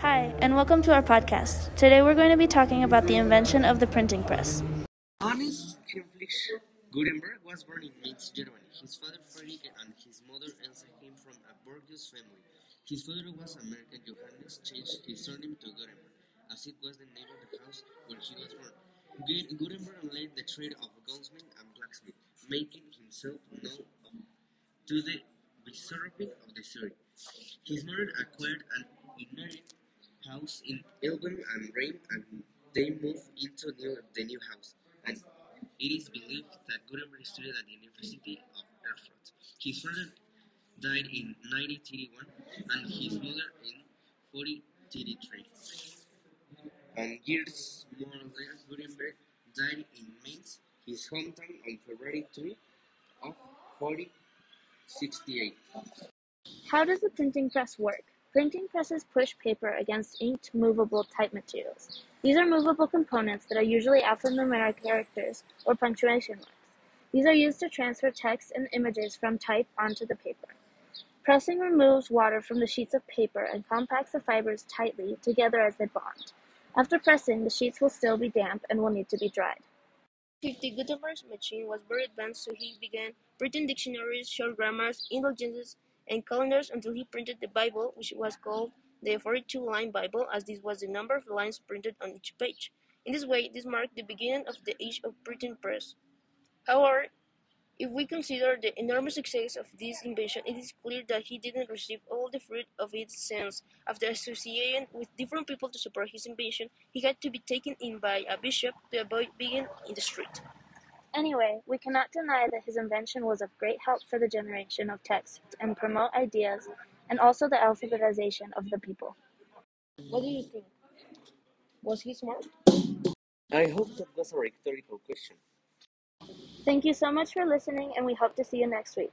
Hi, and welcome to our podcast. Today we're going to be talking about the invention of the printing press. Hannes Heinrich Gutenberg was born in Mainz, Germany. His father Friedrich and his mother Elsa came from a bourgeois family. His father was American. Johannes changed his surname to Gutenberg, as it was the name of the house where he was born. Gutenberg led the trade of goldsmith and blacksmith, making himself known to the viceroy of the city. His mother acquired an inheritance house in Elben and Rhein, and they moved into new, the new house. And it is believed that Gutenberg studied at the University of Erfurt. His father died in 1931 and his mother in 1933. And years more later, Gutenberg died in Mainz, his hometown, on February 3 of 1468. How does the printing press work? Printing presses push paper against inked movable type materials. These are movable components that are usually alphanumeric characters or punctuation marks. These are used to transfer text and images from type onto the paper. Pressing removes water from the sheets of paper and compacts the fibers tightly together as they bond. After pressing, the sheets will still be damp and will need to be dried. 50 Gutenberg's machine was very advanced so he began printing dictionaries, short grammars, indulgences, and calendars until he printed the Bible, which was called the 42-line Bible, as this was the number of lines printed on each page. In this way, this marked the beginning of the age of printing press. However, if we consider the enormous success of this invention, it is clear that he didn't receive all the fruit of its since. After associating with different people to support his invention, he had to be taken in by a bishop to avoid being in the street. Anyway, we cannot deny that his invention was of great help for the generation of texts and promote ideas and also the alphabetization of the people. What do you think? Was he smart? I hope that was a rhetorical question. Thank you so much for listening, and we hope to see you next week.